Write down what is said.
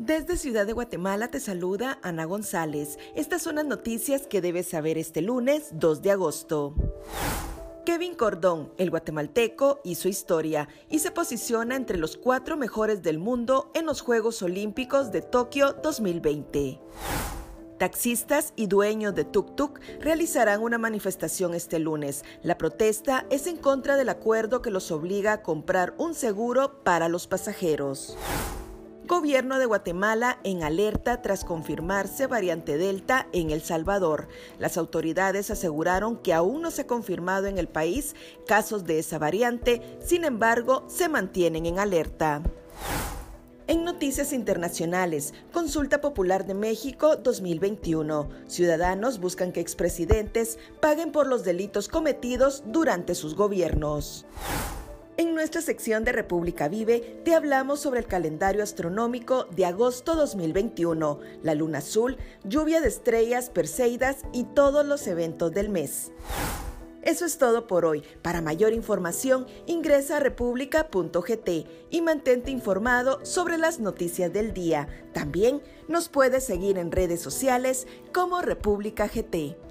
Desde Ciudad de Guatemala te saluda Ana González. Estas son las noticias que debes saber este lunes 2 de agosto. Kevin Cordón, el guatemalteco, hizo historia y se posiciona entre los cuatro mejores del mundo en los Juegos Olímpicos de Tokio 2020. Taxistas y dueños de tuk-tuk realizarán una manifestación este lunes. La protesta es en contra del acuerdo que los obliga a comprar un seguro para los pasajeros. Gobierno de Guatemala en alerta tras confirmarse variante Delta en El Salvador. Las autoridades aseguraron que aún no se ha confirmado en el país casos de esa variante, sin embargo, se mantienen en alerta. En noticias internacionales, Consulta Popular de México 2021. Ciudadanos buscan que expresidentes paguen por los delitos cometidos durante sus gobiernos. En nuestra sección de República Vive te hablamos sobre el calendario astronómico de agosto 2021, la luna azul, lluvia de estrellas, perseidas y todos los eventos del mes. Eso es todo por hoy. Para mayor información, ingresa a república.gt y mantente informado sobre las noticias del día. También nos puedes seguir en redes sociales como República GT.